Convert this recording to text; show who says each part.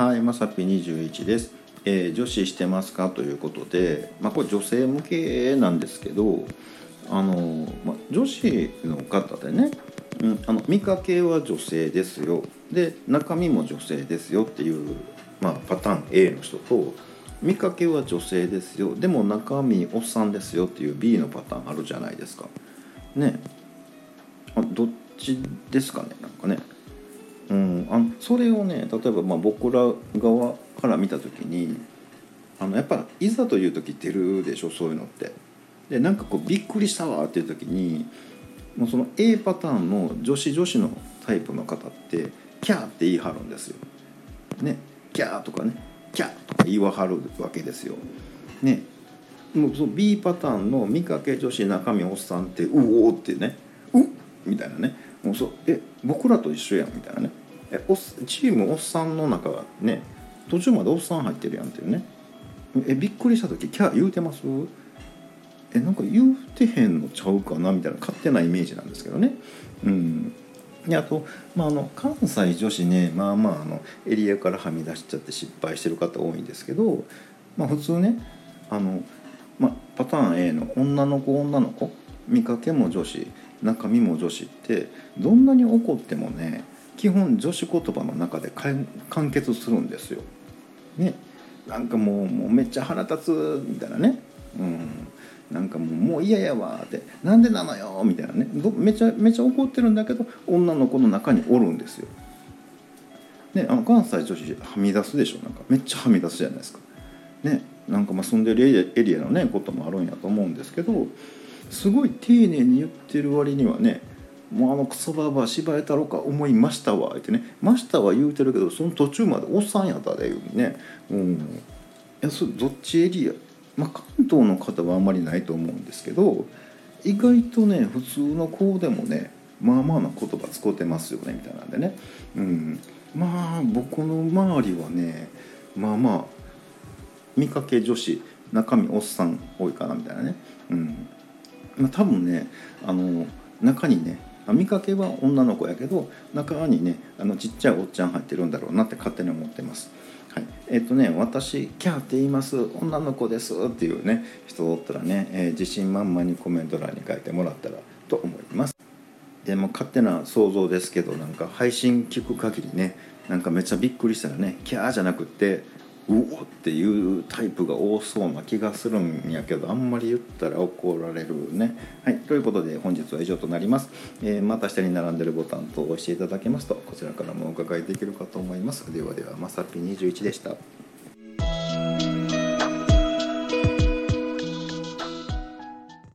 Speaker 1: はいまさぴ21です、えー女子してますか？ということで、まあ、これ女性向けなんですけどあの、まあ、女子の方でね、うん、あの見かけは女性ですよ。で中身も女性ですよっていう、まあ、パターン A の人と見かけは女性ですよ。でも中身おっさんですよっていう B のパターンあるじゃないですか。ね。あどっちですかね？なんかね。うん、あのそれをね例えばまあ僕ら側から見た時にあのやっぱいざという時出るでしょそういうのって。でなんかこうびっくりしたわっていう時にもうその A パターンの女子女子のタイプの方ってキャーって言い張るんですよ。ね。キャーとかね。キャーとか言いわはるわけですよ。ね。もうその B パターンの見かけ女子中身おっさんってうおーってね。うっみたいなね。もうそえ僕らと一緒やんみたいなね。えおっチームおっさんの中ね途中までおっさん入ってるやんっていうね。えびっくりした時キャー言うてます？えなんか言うてへんのちゃうかなみたいな勝手なイメージなんですけどね。うん。であと、まあ、あの関西女子ねまあまああのエリアからはみ出しちゃって失敗してる方多いんですけど、まあ、普通ねあの、まあ、パターン A の女の子女の子見かけも女子中身も女子ってどんなに怒ってもね基本女子言葉の中で完結するんですよ。ね。なんかもうもうめっちゃ腹立つみたいなね、うん、なんかもうもう嫌やわって。なんでなのよ？みたいなね。めちゃめちゃ怒ってるんだけど女の子の中におるんですよ。ね、あの関西女子はみ出すでしょ？なんかめっちゃはみ出すじゃないですか。ね、なんかまあ住んでるエリアエリアのねこともあるんやと思うんですけどすごい丁寧に言ってる割にはねもうあのクソババア芝居太郎か思いましたわってね「ました」は言うてるけどその途中までおっさんやったでいうね。うん。いやそどっちエリア？まあ関東の方はあんまりないと思うんですけど意外とね普通の子でもねまあまあな言葉使ってますよねみたいなんでね。うん。まあ僕の周りはねまあまあ見かけ女子中身おっさん多いかなみたいなね。うん。まあ多分ねあの中にね見かけは女の子やけど中にねあのちっちゃいおっちゃん入ってるんだろうなって勝手に思ってます。はい、えっ、とね私キャーって言います女の子ですっていうね人おったらね、えー自信満々にコメント欄に書いてもらったらと思います。でも勝手な想像ですけどなんか配信聞く限りねなんかめっちゃびっくりしたらねキャーじゃなくってうおっていうタイプが多そうな気がするんやけどあんまり言ったら怒られるね。はいということで本日は以上となります。えーまた下に並んでるボタンと押していただけますとこちらからもお伺いできるかと思います。ではではまさぴ21でした。